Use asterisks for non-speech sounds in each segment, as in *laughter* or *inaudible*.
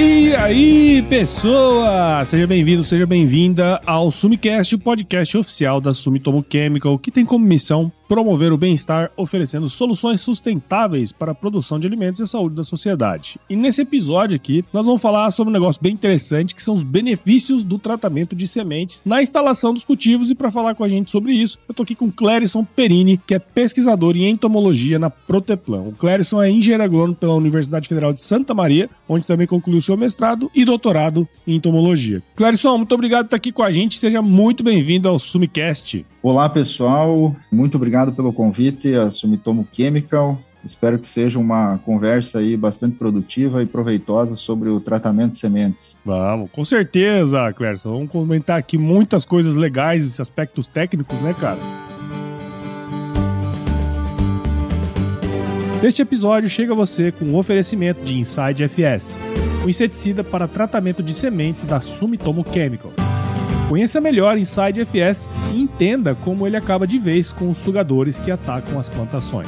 E aí, pessoa! Seja bem-vindo, seja bem-vinda ao Sumicast, o podcast oficial da Sumitomo Chemical, que tem como missão promover o bem-estar oferecendo soluções sustentáveis para a produção de alimentos e a saúde da sociedade. E nesse episódio aqui, nós vamos falar sobre um negócio bem interessante, que são os benefícios do tratamento de sementes na instalação dos cultivos. E para falar com a gente sobre isso, eu tô aqui com Clérison Perini, que é pesquisador em entomologia na Proteplan. O Clérison é engenheiro agrônomo pela Universidade Federal de Santa Maria, onde também concluiu seu mestrado e doutorado em entomologia. Clérison, muito obrigado por estar aqui com a gente. Seja muito bem-vindo ao Sumicast. Olá, pessoal. Muito obrigado pelo convite a Sumitomo Chemical. Espero que seja uma conversa aí bastante produtiva e proveitosa sobre o tratamento de sementes. Vamos, com certeza, Clércio. Vamos comentar aqui muitas coisas legais, aspectos técnicos, né, cara? Este episódio chega a você com um oferecimento de Inside FS, o inseticida para tratamento de sementes da Sumitomo Chemical. Conheça melhor Inside FS e entenda como ele acaba de vez com os sugadores que atacam as plantações.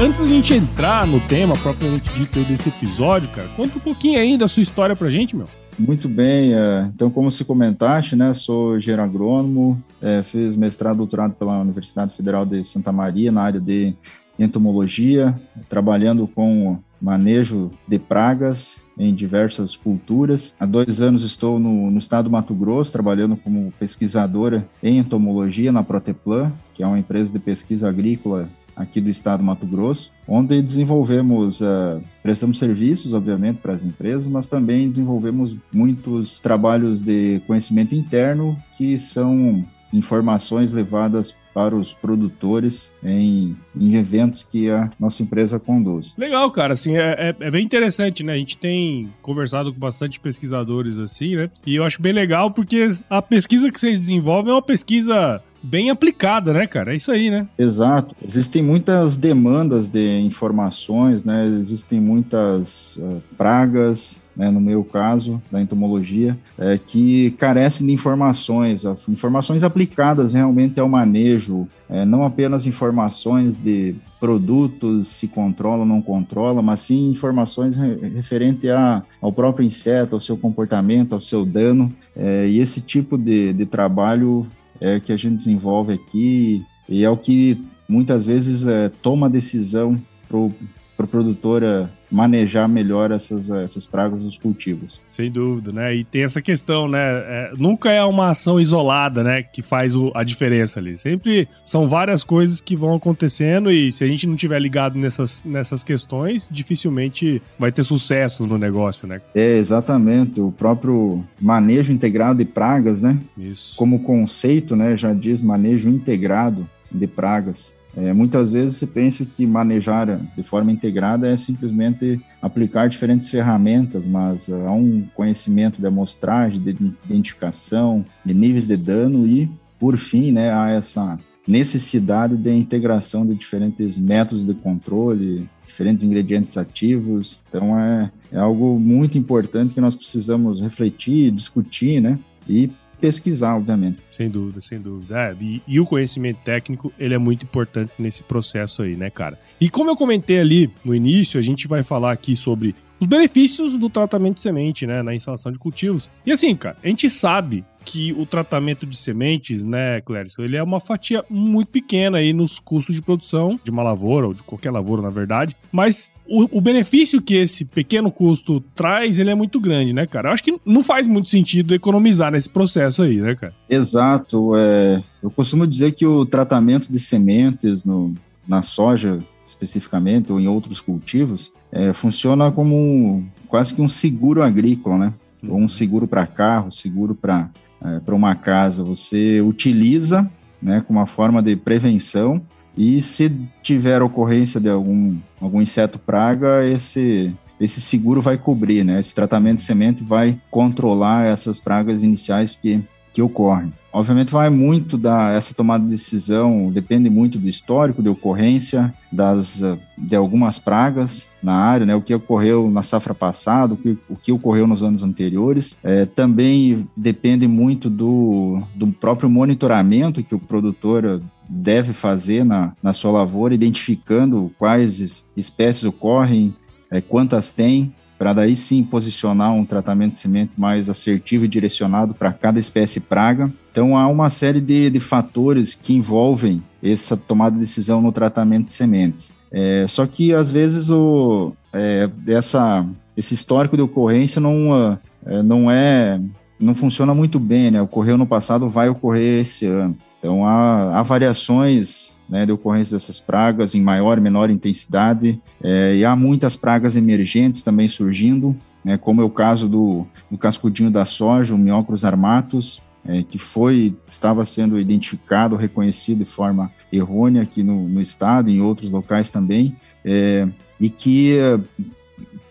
Antes da gente entrar no tema propriamente dito desse episódio, cara, conta um pouquinho aí da sua história pra gente, meu. Muito bem, é, então como se comentaste, né, sou engenheiro agrônomo, é, fiz mestrado e doutorado pela Universidade Federal de Santa Maria na área de entomologia, trabalhando com manejo de pragas em diversas culturas. Há dois anos estou no, no, estado do Mato Grosso, trabalhando como pesquisadora em entomologia na Proteplan, que é uma empresa de pesquisa agrícola aqui do estado do Mato Grosso, onde desenvolvemos, uh, prestamos serviços, obviamente, para as empresas, mas também desenvolvemos muitos trabalhos de conhecimento interno, que são informações levadas para os produtores em, em, eventos que a nossa empresa conduz. Legal, cara, assim, é, é, é, bem interessante, né? A gente tem conversado com bastante pesquisadores assim, né? E eu acho bem legal porque a pesquisa que vocês desenvolvem é uma pesquisa bem aplicada, né, cara? É isso aí, né? Exato. Existem muitas demandas de informações, né? Existem muitas uh, pragas, né, no meu caso, da entomologia, é, que carecem de informações, informações aplicadas realmente ao manejo, é, não apenas informações de produtos se controla ou não controla, mas sim informações referente a, ao próprio inseto, ao seu comportamento, ao seu dano. É, e esse tipo de, de trabalho é que a gente desenvolve aqui e é o que muitas vezes é, toma a decisão para o produtor manejar melhor essas, essas pragas dos cultivos. Sem dúvida, né? E tem essa questão, né? É, nunca é uma ação isolada, né, que faz o, a diferença ali. Sempre são várias coisas que vão acontecendo e se a gente não tiver ligado nessas, nessas questões, dificilmente vai ter sucesso no negócio, né? É, exatamente. O próprio manejo integrado de pragas, né? Isso. Como conceito, né, já diz manejo integrado de pragas. É, muitas vezes você pensa que manejar de forma integrada é simplesmente aplicar diferentes ferramentas, mas há um conhecimento de amostragem, de identificação, de níveis de dano e, por fim, né, há essa necessidade de integração de diferentes métodos de controle, diferentes ingredientes ativos. Então é, é algo muito importante que nós precisamos refletir, discutir, né? E pesquisar, obviamente. Sem dúvida, sem dúvida. É, e, e, o conhecimento técnico, ele é muito importante nesse processo aí, né, cara? E como eu comentei ali no início, a gente vai falar aqui sobre os benefícios do tratamento de semente, né, na instalação de cultivos. E assim, cara, a gente sabe que o tratamento de sementes, né, Clérison, ele é uma fatia muito pequena aí nos custos de produção de uma lavoura ou de qualquer lavoura, na verdade, mas o, o, benefício que esse pequeno custo traz, ele é muito grande, né, cara? Eu acho que não faz muito sentido economizar nesse processo aí, né, cara? Exato. É, eu costumo dizer que o tratamento de sementes no, na soja especificamente, ou em outros cultivos, é, funciona como quase que um seguro agrícola, né? Ou um seguro para carro, seguro para é, uma casa. Você utiliza né, como uma forma de prevenção e se tiver ocorrência de algum, algum inseto praga, esse, esse seguro vai cobrir, né? Esse tratamento de semente vai controlar essas pragas iniciais que, que ocorrem. Obviamente vai muito da essa tomada de decisão, depende muito do histórico de ocorrência das de algumas pragas na área, né? O que ocorreu na safra passada, o que, o que ocorreu nos anos anteriores. É, também depende muito do, do próprio monitoramento que o produtor deve fazer na, na sua lavoura, identificando quais espécies ocorrem, é, quantas tem, para daí sim posicionar um tratamento de semente mais assertivo e direcionado para cada espécie praga. Então há uma série de, de fatores que envolvem essa tomada de decisão no tratamento de sementes. É, só que às vezes o, é, essa, esse histórico de ocorrência não, é, não é não funciona muito bem, né? Ocorreu no passado, vai ocorrer esse ano. Então há, há variações né, de ocorrência dessas pragas em maior e menor intensidade, é, e há muitas pragas emergentes também surgindo, né, como é o caso do, do cascudinho da soja, o Miocros armatus, é, que foi, estava sendo identificado, reconhecido de forma errônea aqui no, no estado, em outros locais também, é, e que é,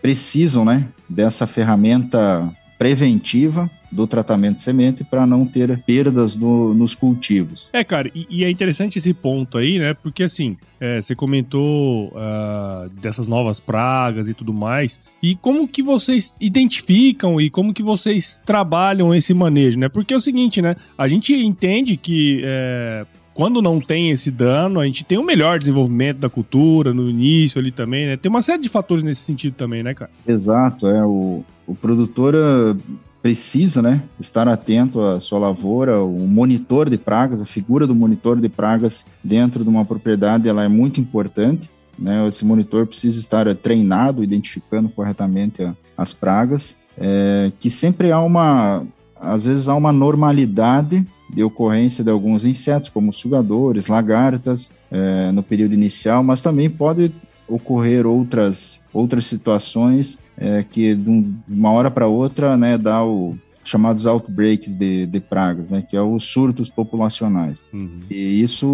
precisam né, dessa ferramenta preventiva do tratamento de semente para não ter perdas no, nos cultivos. É, cara, e, e, é interessante esse ponto aí, né? Porque assim, é, você comentou uh, dessas novas pragas e tudo mais. E como que vocês identificam e como que vocês trabalham esse manejo, né? Porque é o seguinte, né? A gente entende que é, quando não tem esse dano, a gente tem um melhor desenvolvimento da cultura no início ali também, né? Tem uma série de fatores nesse sentido também, né, cara? Exato, é. O, o produtor precisa né, estar atento à sua lavoura, o monitor de pragas, a figura do monitor de pragas dentro de uma propriedade ela é muito importante. Né, esse monitor precisa estar treinado, identificando corretamente as pragas, é, que sempre há uma, às vezes há uma normalidade de ocorrência de alguns insetos, como sugadores, lagartas, é, no período inicial, mas também pode ocorrer outras, outras situações é, que de uma hora para outra, né, dá o chamados outbreaks de, de pragas, né, que é os surtos populacionais. Uhum. E isso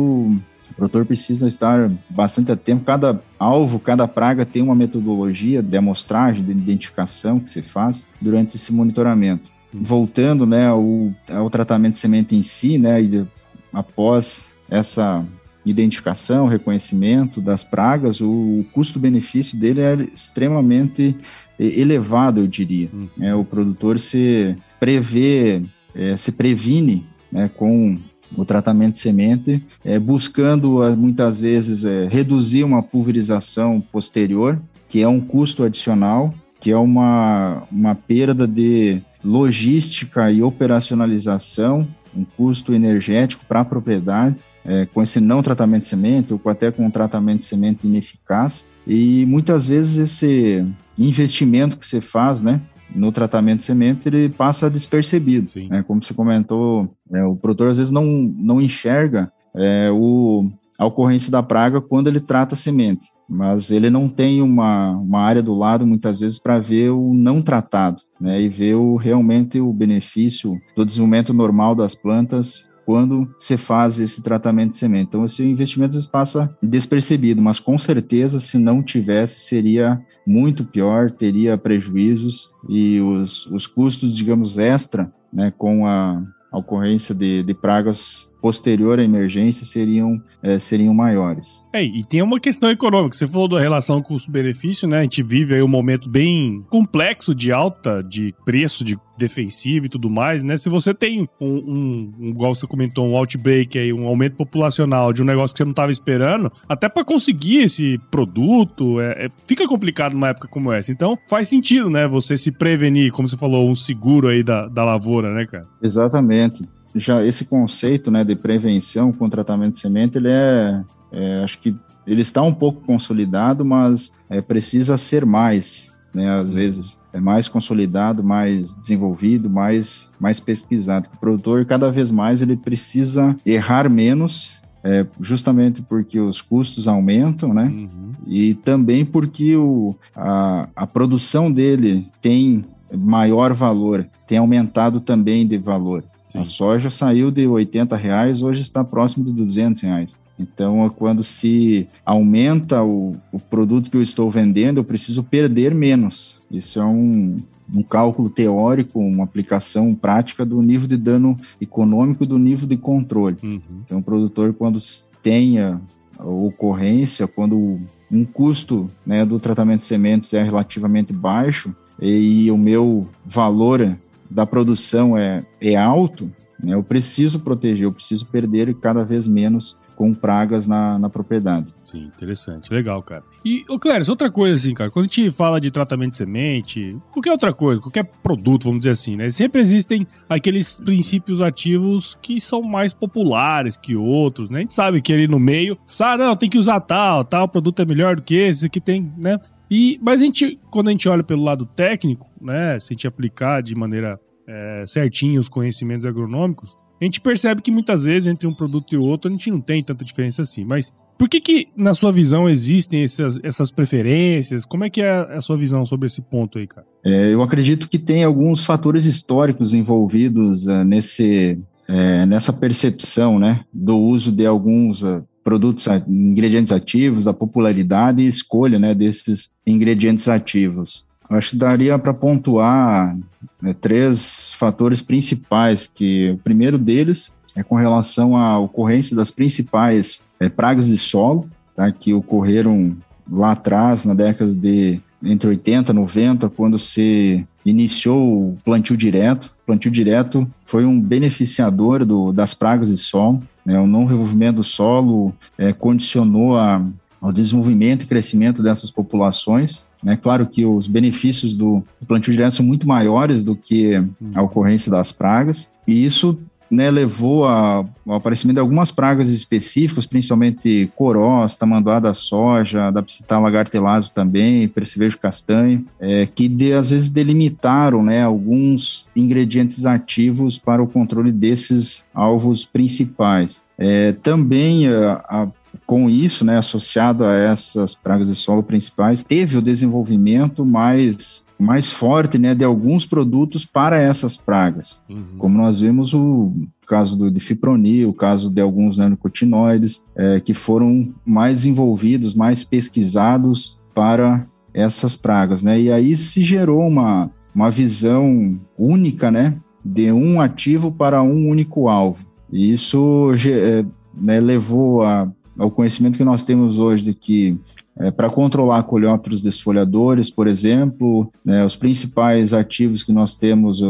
o produtor precisa estar bastante atento. Cada alvo, cada praga tem uma metodologia de amostragem, de identificação que se faz durante esse monitoramento. Voltando né, ao, ao tratamento de semente em si, né, e após essa identificação, reconhecimento das pragas, o, custo-benefício dele é extremamente elevado, eu diria. Uhum. É, o produtor se prevê, é, se previne né, com o tratamento de semente, é, buscando muitas vezes é, reduzir uma pulverização posterior, que é um custo adicional, que é uma, uma perda de logística e operacionalização, um custo energético para a propriedade, é, com esse não tratamento de semente, ou até com um tratamento de semente ineficaz. E muitas vezes esse investimento que você faz, né, no tratamento de semente, ele passa despercebido. Né? Como você comentou, é, o produtor às vezes não, não enxerga é, o, a ocorrência da praga quando ele trata a semente, mas ele não tem uma, uma área do lado, muitas vezes, para ver o não tratado, né, e ver o, realmente o benefício do desenvolvimento normal das plantas quando se faz esse tratamento de semente. Então, esse investimento passa despercebido, mas com certeza, se não tivesse, seria muito pior, teria prejuízos e os, os custos, digamos, extra, né, com a, a ocorrência de, de pragas posterior à emergência seriam, é, seriam maiores. É, e tem uma questão econômica. Você falou da relação custo-benefício, né? A gente vive aí um momento bem complexo de alta de preço de defensivo e tudo mais, né? Se você tem um, um, um igual você comentou, um outbreak aí, um aumento populacional de um negócio que você não estava esperando, até para conseguir esse produto, é, é, fica complicado numa época como essa. Então, faz sentido, né? Você se prevenir, como você falou, um seguro aí da, da lavoura, né, cara? Exatamente já esse conceito né, de prevenção com tratamento de semente, ele é, é, acho que ele está um pouco consolidado, mas é, precisa ser mais, né, às vezes é mais consolidado, mais desenvolvido, mais, mais pesquisado. O produtor, cada vez mais, ele precisa errar menos, é, justamente porque os custos aumentam, né? Uhum. E também porque o, a, a produção dele tem maior valor, tem aumentado também de valor. Sim. A soja saiu de 80 reais, hoje está próximo de 200 reais. Então, quando se aumenta o, o produto que eu estou vendendo, eu preciso perder menos. Isso é um, um cálculo teórico, uma aplicação prática do nível de dano econômico e do nível de controle. Uhum. Então, o produtor, quando tenha ocorrência, quando um custo né, do tratamento de sementes é relativamente baixo e o meu valor da produção é, é alto, né, eu preciso proteger, eu preciso perder cada vez menos com pragas na, na propriedade. Sim, interessante. Legal, cara. E, ô Cléris, outra coisa assim, cara, quando a gente fala de tratamento de semente, qualquer outra coisa, qualquer produto, vamos dizer assim, né? Sempre existem aqueles princípios ativos que são mais populares que outros, né? A gente sabe que ali no meio, ah, não, tem que usar tal, tal produto é melhor do que esse, que tem, né? E, mas a gente, quando a gente olha pelo lado técnico, né? Se a gente aplicar de maneira é, certinha os conhecimentos agronômicos, a gente percebe que muitas vezes entre um produto e outro a gente não tem tanta diferença assim. Mas por que, que na sua visão, existem essas, essas preferências? Como é que é a sua visão sobre esse ponto aí, cara? É, eu acredito que tem alguns fatores históricos envolvidos uh, nesse, é, nessa percepção né, do uso de alguns uh, produtos, ingredientes ativos, da popularidade e escolha né, desses ingredientes ativos. Acho que daria para pontuar né, três fatores principais, que o primeiro deles é com relação à ocorrência das principais é, pragas de solo, tá, que ocorreram lá atrás, na década de entre 80 e 90, quando se iniciou o plantio direto. O plantio direto foi um beneficiador do, das pragas de solo. Né, o não revolvimento do solo é, condicionou a, ao desenvolvimento e crescimento dessas populações. É claro que os benefícios do, plantio direto são muito maiores do que a ocorrência das pragas, e isso né, levou ao aparecimento de algumas pragas específicas, principalmente corós, tamanduá da soja, da psitar lagartelazo também, percevejo castanho, é, que de, às vezes delimitaram né, alguns ingredientes ativos para o controle desses alvos principais. É, também a, a com isso, né, associado a essas pragas de solo principais, teve o desenvolvimento mais, mais forte né, de alguns produtos para essas pragas. Uhum. Como nós vimos o caso do difipronil, o caso de alguns nanocotinoides, é, que foram mais envolvidos, mais pesquisados para essas pragas. Né? E aí se gerou uma, uma visão única né, de um ativo para um único alvo. E isso é, né, levou a ao conhecimento que nós temos hoje de que é, para controlar coleópteros desfolhadores, por exemplo, né, os principais ativos que nós temos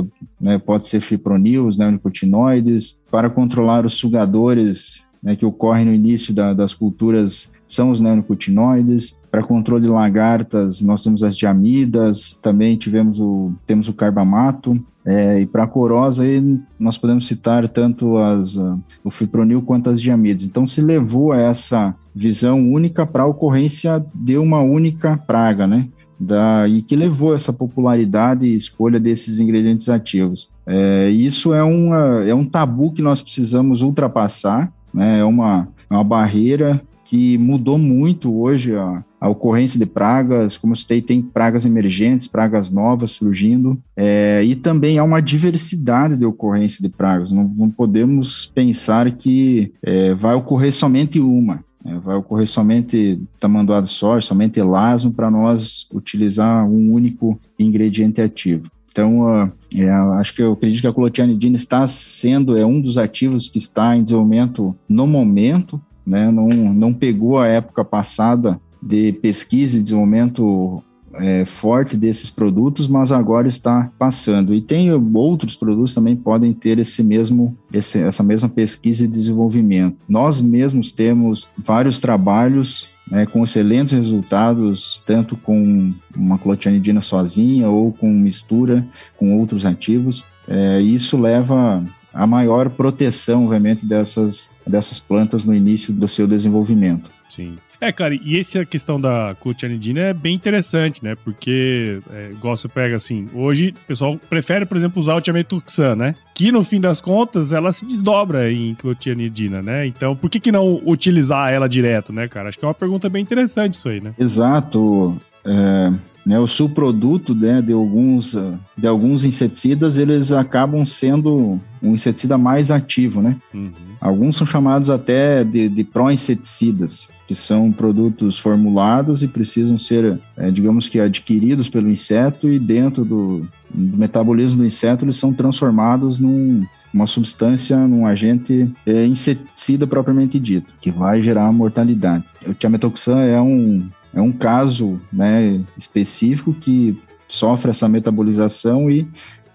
né, pode ser fipronil, os neonicotinoides, para controlar os sugadores né, que ocorrem no início da, das culturas são os neonicotinoides. Para controle de lagartas, nós temos as diamidas, também tivemos o, temos o carbamato. É, e para a corosa, aí, nós podemos citar tanto as, uh, o fipronil quanto as diamidas. Então, se levou a essa visão única para a ocorrência de uma única praga, né? Da, e que levou essa popularidade e escolha desses ingredientes ativos. É, isso é, uma, é um tabu que nós precisamos ultrapassar, né? é uma, é uma barreira que mudou muito hoje a, a ocorrência de pragas, como eu citei, tem pragas emergentes, pragas novas surgindo, é, e também há uma diversidade de ocorrência de pragas. Não, não podemos pensar que é, vai ocorrer somente uma. É, vai ocorrer somente tamanduá de soja, somente elasmo, para nós utilizar um único ingrediente ativo. Então, é, acho que eu acredito que a clotianidina está sendo é um dos ativos que está em desenvolvimento no momento né? Não, não pegou a época passada de pesquisa e desenvolvimento é, forte desses produtos, mas agora está passando. E tem outros produtos também podem ter esse mesmo, esse, essa mesma pesquisa e desenvolvimento. Nós mesmos temos vários trabalhos né, com excelentes resultados, tanto com uma clotianidina sozinha ou com mistura com outros ativos. É, isso leva a maior proteção, obviamente, dessas, dessas plantas no início do seu desenvolvimento. Sim. É, cara, e essa questão da clotianidina é bem interessante, né? Porque, é, igual você pega assim, hoje o pessoal prefere, por exemplo, usar o tiametuxan, né? Que no fim das contas ela se desdobra em clotianidina, né? Então, por que, que não utilizar ela direto, né, cara? Acho que é uma pergunta bem interessante isso aí, né? Exato. É, né, o subproduto né, de, alguns, de alguns inseticidas, eles acabam sendo um inseticida mais ativo, né? Uhum. Alguns são chamados até de, de pró-inseticidas, que são produtos formulados e precisam ser, é, digamos que, adquiridos pelo inseto e dentro do, do metabolismo do inseto eles são transformados num, uma substância, num agente é, inseticida propriamente dito, que vai gerar mortalidade. O tiametoxan é um, é um caso né, específico que sofre essa metabolização e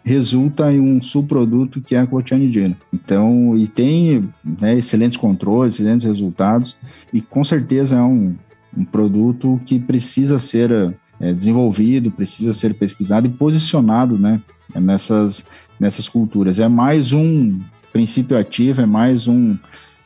resulta em um subproduto que é a clotianidina. Então, e tem né, excelentes controles, excelentes resultados, e com certeza é um, um produto que precisa ser é, desenvolvido, precisa ser pesquisado e posicionado né, nessas, nessas culturas. É mais um princípio ativo, é mais um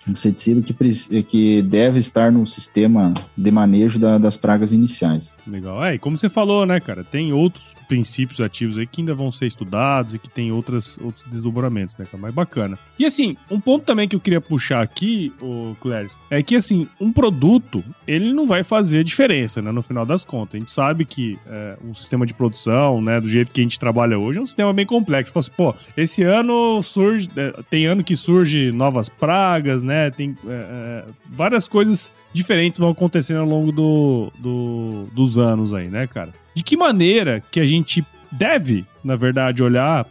inseticida que, que deve estar no sistema de manejo da, das pragas iniciais. Legal. É, e como você falou, né, cara, tem outros princípios ativos aí que ainda vão ser estudados e que tem outras, outros desdobramentos, né, cara? Mais bacana. E assim, um ponto também que eu queria puxar aqui, o Cléris, é que assim, um produto, ele não vai fazer diferença, né, no final das contas. A gente sabe que é, sistema de produção, né, do jeito que a gente trabalha hoje, é um sistema bem complexo. Você fala assim, pô, esse ano surge, é, tem ano que surge novas pragas, né? Né? Tem é, é, várias coisas diferentes vão acontecendo ao longo do, do, dos anos aí, né, cara? De que maneira que a gente deve, na verdade, olhar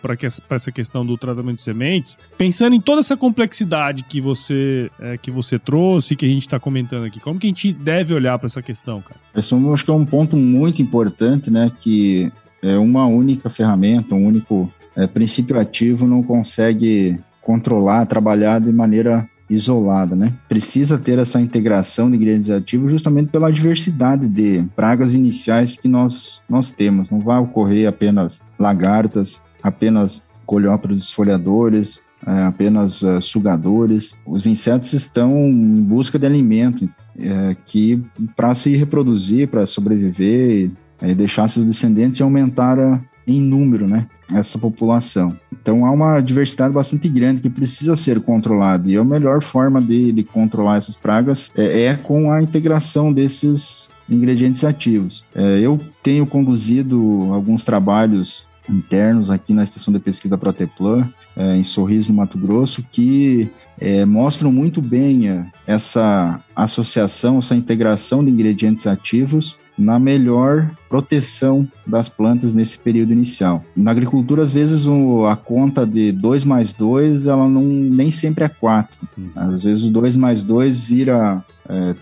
para essa questão do tratamento de sementes, pensando em toda essa complexidade que você, é, que você trouxe, que a gente está comentando aqui. Como que a gente deve olhar para essa questão, cara? Esse eu acho que é um ponto muito importante, né? Que é uma única ferramenta, um único é, princípio ativo não consegue controlar, trabalhar de maneira isolada, né? Precisa ter essa integração de ingredientes ativos justamente pela diversidade de pragas iniciais que nós, nós temos. Não vai ocorrer apenas lagartas, apenas coleópteros esfoliadores, é, apenas uh, sugadores. Os insetos estão em busca de alimento é, que para se reproduzir, para sobreviver, e deixar seus descendentes e aumentar a, em número, né? Essa população. Então há uma diversidade bastante grande que precisa ser controlada. E a melhor forma de, de controlar essas pragas é, é, com a integração desses ingredientes ativos. É, eu tenho conduzido alguns trabalhos internos aqui na estação de pesquisa Proteplan, é, em Sorriso, no Mato Grosso, que é, mostram muito bem é, essa associação, essa integração de ingredientes ativos na melhor proteção das plantas nesse período inicial. Na agricultura, às vezes, o, a conta de 2 mais 2, ela não, nem sempre é 4. Uhum. Às vezes o 2 mais 2 vira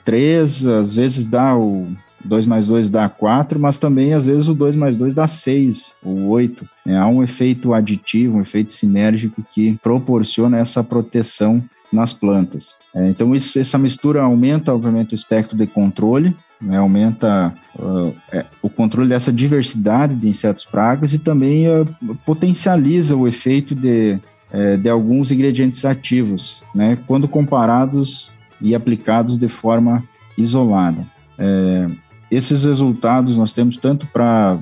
3, é, às vezes dá o 2 mais 2 dá 4, mas também às vezes o 2 mais 2 dá 6 ou 8. É, há um efeito aditivo, um efeito sinérgico que proporciona essa proteção nas plantas. É, então, isso, essa mistura aumenta, obviamente, o espectro de controle, né, aumenta uh, é, o controle dessa diversidade de insetos pragas e também uh, potencializa o efeito de, uh, de alguns ingredientes ativos, né, quando comparados e aplicados de forma isolada. É, esses resultados nós temos tanto para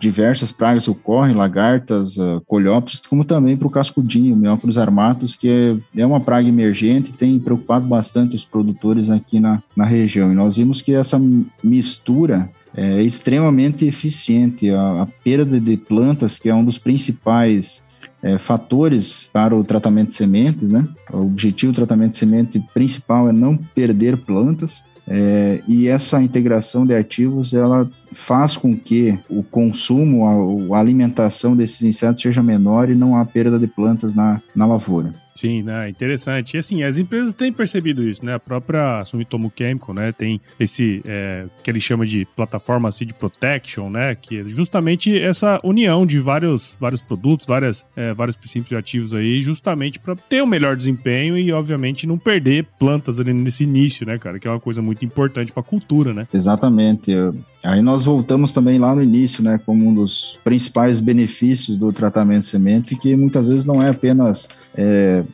diversas pragas ocorrem, lagartas, uh, coleópteros, como também para o cascudinho, Miópolis armatus, que é, é uma praga emergente e tem preocupado bastante os produtores aqui na, na região. E nós vimos que essa mistura é extremamente eficiente. A, a perda de plantas, que é um dos principais é, fatores para o tratamento de sementes, né? O objetivo do tratamento de semente principal é não perder plantas. É, e essa integração de ativos ela faz com que o consumo, a, a alimentação desses insetos seja menor e não há perda de plantas na, na lavoura. Sim, né? Interessante. E assim, as empresas têm percebido isso, né? A própria Sumitomo Chemical, né? Tem esse é, que ele chama de plataforma Seed Protection, né? Que é justamente essa união de vários, vários produtos, várias, é, vários princípios ativos aí, justamente para ter um melhor desempenho e, obviamente, não perder plantas ali nesse início, né, cara? Que é uma coisa muito importante para a cultura, né? Exatamente. Aí nós voltamos também lá no início, né, como um dos principais benefícios do tratamento de semente, que muitas vezes não é apenas é,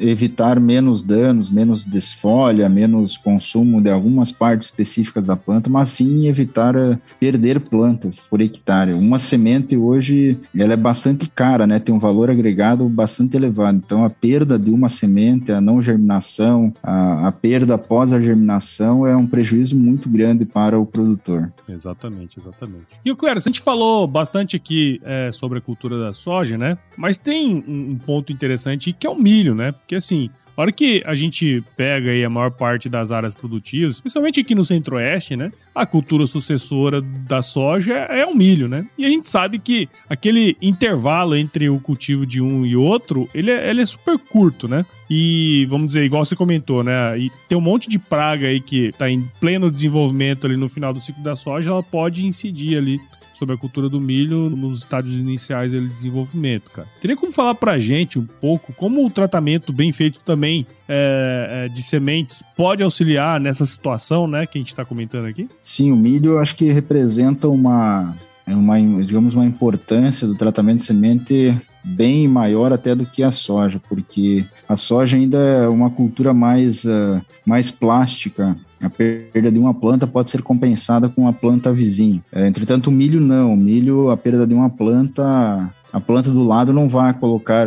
evitar menos danos, menos desfolha, menos consumo de algumas partes específicas da planta, mas sim evitar uh, perder plantas por hectare. Uma semente hoje ela é bastante cara, né? Tem um valor agregado bastante elevado. Então a perda de uma semente, a não germinação, a, a perda após a germinação é um prejuízo muito grande para o produtor. Exatamente, exatamente. E o Cléber, a gente falou bastante aqui é, sobre a cultura da soja, né? Mas tem um ponto interessante que é o milho, né? Porque assim, a hora que a gente pega aí a maior parte das áreas produtivas, especialmente aqui no centro-oeste, né? A cultura sucessora da soja é, o milho, né? E a gente sabe que aquele intervalo entre o cultivo de um e outro, ele é, ele é super curto, né? E vamos dizer, igual você comentou, né? E tem um monte de praga aí que tá em pleno desenvolvimento ali no final do ciclo da soja, ela pode incidir ali sobre a cultura do milho nos estádios iniciais de desenvolvimento, cara. Teria como falar pra gente um pouco como o tratamento bem feito também é, é, de sementes pode auxiliar nessa situação, né, que a gente está comentando aqui? Sim, o milho eu acho que representa uma uma, digamos, uma importância do tratamento de semente bem maior até do que a soja, porque a soja ainda é uma cultura mais, uh, mais plástica, a perda de uma planta pode ser compensada com a planta vizinha. É, entretanto, o milho não. O milho, a perda de uma planta, a planta do lado não vai colocar,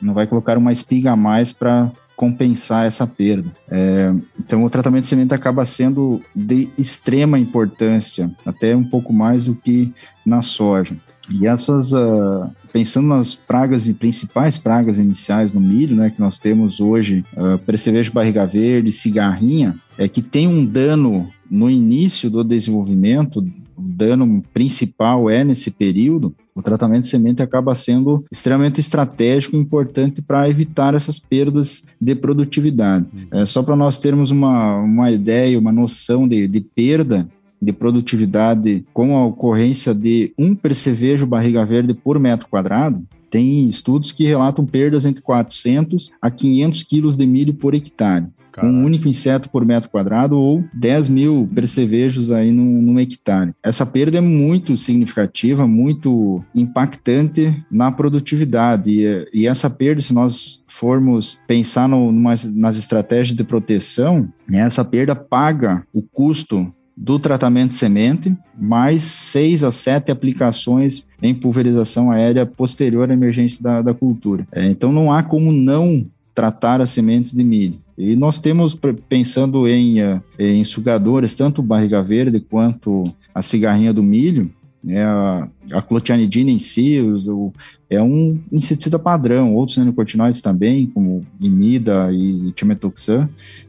não vai colocar uma espiga a mais para compensar essa perda. É, então, o tratamento de semente acaba sendo de extrema importância, até um pouco mais do que na soja. E essas, uh, pensando nas pragas e principais pragas iniciais no milho, né, que nós temos hoje, uh, percevejo barriga verde, cigarrinha, é que tem um dano no início do desenvolvimento, dano principal é nesse período, o tratamento de semente acaba sendo extremamente estratégico e importante para evitar essas perdas de produtividade. Uhum. É, só para nós termos uma, uma ideia, uma noção de, de perda, de produtividade com a ocorrência de um percevejo barriga verde por metro quadrado, tem estudos que relatam perdas entre 400 a 500 quilos de milho por hectare. Um único inseto por metro quadrado ou 10 mil percevejos aí num, num, hectare. Essa perda é muito significativa, muito impactante na produtividade. E, e essa perda, se nós formos pensar no, numa, nas estratégias de proteção, né, essa perda paga o custo do tratamento de semente, mais seis a sete aplicações em pulverização aérea posterior à emergência da, da cultura. É, então não há como não tratar as sementes de milho. E nós temos, pensando em, eh, em sugadores, tanto barriga verde quanto a cigarrinha do milho, né, a, a clotianidina em si o, é um inseticida padrão, outros neonicotinoides também, como imida e timetoxan,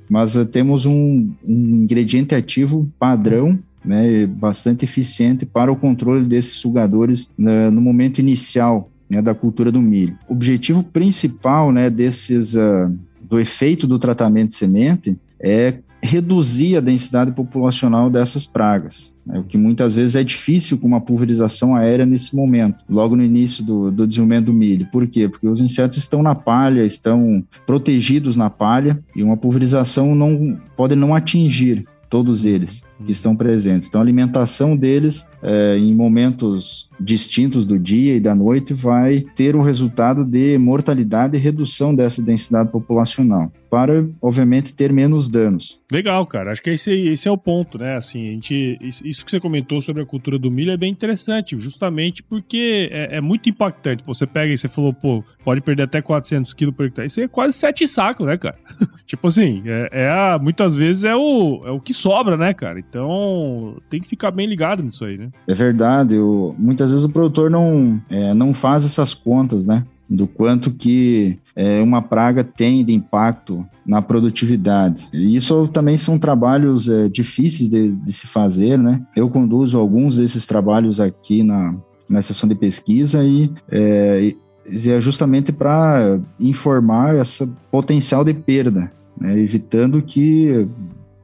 mas uh, temos um, um, ingrediente ativo padrão, né, bastante eficiente para o controle desses sugadores uh, no momento inicial né, da cultura do milho. O objetivo principal né, desses, uh, do efeito do tratamento de semente é reduzir a densidade populacional dessas pragas, né, o que muitas vezes é difícil com uma pulverização aérea nesse momento, logo no início do, do desenvolvimento do milho. Por quê? Porque os insetos estão na palha, estão protegidos na palha e uma pulverização não pode não atingir todos eles que estão presentes. Então, a alimentação deles é, em momentos distintos do dia e da noite vai ter o resultado de mortalidade e redução dessa densidade populacional, para, obviamente, ter menos danos. Legal, cara. Acho que esse, esse é o ponto, né? Assim, a gente, isso que você comentou sobre a cultura do milho é bem interessante, justamente porque é, é muito impactante. Você pega e você falou, pô, pode perder até 400 quilos por hectare. Isso é quase sete sacos, né, cara? *laughs* tipo assim, é, é a, muitas vezes é o, é o que sobra, né, cara? Então, tem que ficar bem ligado nisso aí, né? É verdade. Eu, muitas vezes o produtor não, é, não faz essas contas, né? Do quanto que é, uma praga tem de impacto na produtividade. E isso também são trabalhos é, difíceis de, de se fazer, né? Eu conduzo alguns desses trabalhos aqui na, na sessão de pesquisa e é, é justamente para informar esse potencial de perda, né? evitando que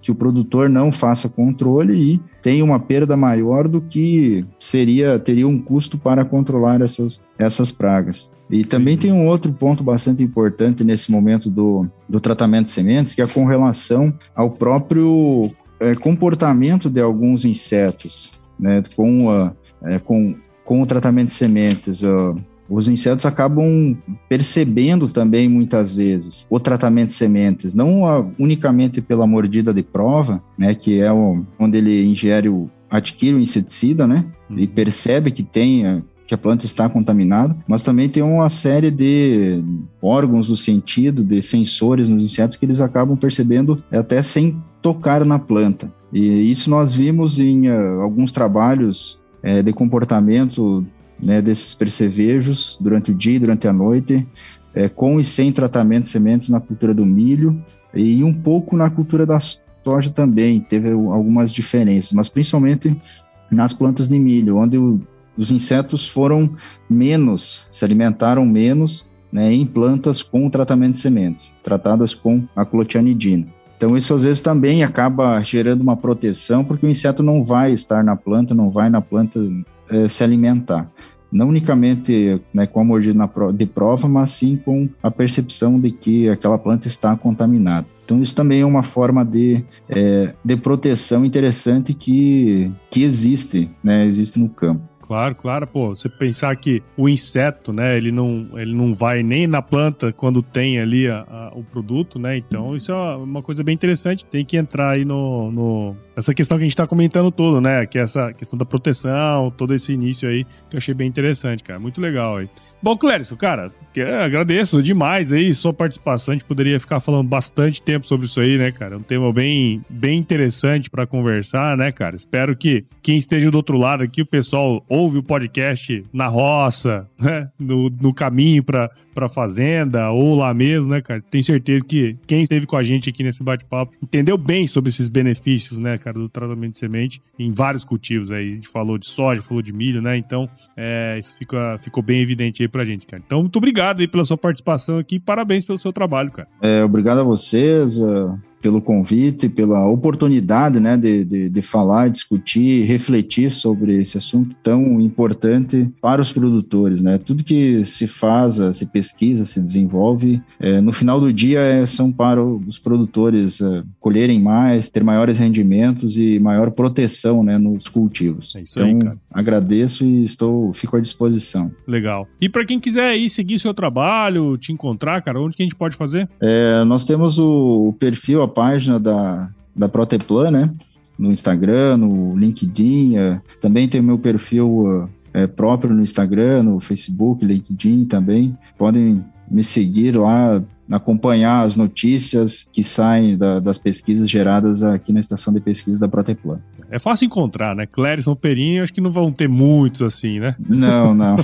que o produtor não faça controle e tenha uma perda maior do que seria teria um custo para controlar essas, essas pragas. E também tem um outro ponto bastante importante nesse momento do, do tratamento de sementes, que é com relação ao próprio é, comportamento de alguns insetos, né, com, uh, é, com, com o tratamento de sementes. Uh, os insetos acabam percebendo também muitas vezes o tratamento de sementes, não unicamente pela mordida de prova, né, que é o, onde ele ingere o adquire o inseticida, né, e uhum. percebe que tem que a planta está contaminada, mas também tem uma série de órgãos do sentido, de sensores nos insetos que eles acabam percebendo até sem tocar na planta. E isso nós vimos em uh, alguns trabalhos uh, de comportamento né, desses percevejos durante o dia e durante a noite, é, com e sem tratamento de sementes na cultura do milho e um pouco na cultura da soja também, teve algumas diferenças, mas principalmente nas plantas de milho, onde o, os insetos foram menos, se alimentaram menos né, em plantas com tratamento de sementes, tratadas com a clotianidina. Então, isso às vezes também acaba gerando uma proteção, porque o inseto não vai estar na planta, não vai na planta é, se alimentar. Não unicamente né, com a mordida de prova, mas sim com a percepção de que aquela planta está contaminada. Então, isso também é uma forma de, é, de proteção interessante que, que existe, né, existe no campo. Claro, claro, pô, você pensar que o inseto, né, ele não, ele não vai nem na planta quando tem ali a, a, o produto, né, então isso é uma coisa bem interessante, tem que entrar aí no, no essa questão que a gente tá comentando todo, né, que é essa questão da proteção, todo esse início aí, que eu achei bem interessante, cara, muito legal aí. Bom, Clérison, cara, agradeço demais aí sua participação. A gente poderia ficar falando bastante tempo sobre isso aí, né, cara? É um tema bem, bem interessante para conversar, né, cara? Espero que quem esteja do outro lado aqui, o pessoal ouve o podcast na roça, né? No, no caminho para pra fazenda ou lá mesmo, né, cara? Tenho certeza que quem esteve com a gente aqui nesse bate-papo entendeu bem sobre esses benefícios, né, cara, do tratamento de semente em vários cultivos aí. A gente falou de soja, falou de milho, né? Então, é, isso fica, ficou bem evidente aí pra gente, cara. Então, muito obrigado aí pela sua participação aqui. Parabéns pelo seu trabalho, cara. É, obrigado a vocês. Uh pelo convite, pela oportunidade né, de, de, de, falar, discutir, refletir sobre esse assunto tão importante para os produtores. Né? Tudo que se faz, se pesquisa, se desenvolve, é, no final do dia é, são para os produtores é, colherem mais, ter maiores rendimentos e maior proteção né, nos cultivos. É isso então, aí, cara. agradeço e estou, fico à disposição. Legal. E para quem quiser aí seguir seu trabalho, te encontrar, cara, onde que a gente pode fazer? É, nós temos o, o perfil página da, da Proteplan, né? No Instagram, no LinkedIn. Uh, também tem o meu perfil uh, próprio no Instagram, no Facebook, LinkedIn também. Podem me seguir lá, acompanhar as notícias que saem da, das pesquisas geradas aqui na estação de pesquisa da Proteplan. É fácil encontrar, né? Clérison Perini, acho que não vão ter muitos assim, né? Não, não.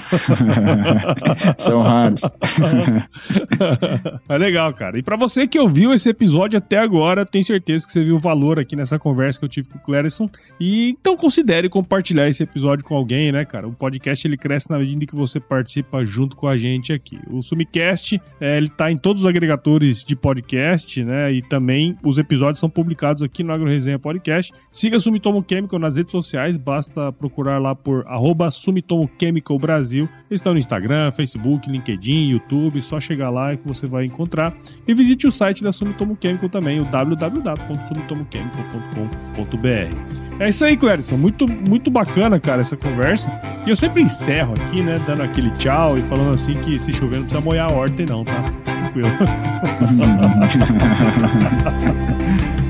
*laughs* São raros. *laughs* é legal, cara. E para você que ouviu esse episódio até agora, tenho certeza que você viu o valor aqui nessa conversa que eu tive com o Clérison. E então considere compartilhar esse episódio com alguém, né, cara? O podcast ele cresce na medida em que você participa junto com a gente aqui. O Sumicast, é, ele tá em todos os agregadores de podcast, né? E também os episódios são publicados aqui no AgroResenha Podcast. Siga Sumitomo Sumitomo Chemical nas redes sociais, basta procurar lá por arroba Sumitomo Chemical Brasil. Eles estão no Instagram, Facebook, LinkedIn, YouTube, só chegar lá que você vai encontrar. E visite o site da Sumitomo Chemical também, o www.sumitomochemical.com.br. É isso aí, Clérison. Muito, muito bacana, cara, essa conversa. E eu sempre encerro aqui, né, dando aquele tchau e falando assim que se chover não precisa molhar a horta não, tá? Tranquilo. *laughs*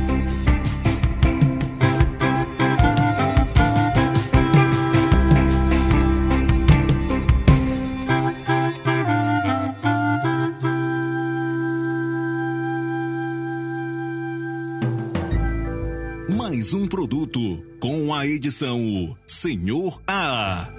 produto com a edição Senhor A.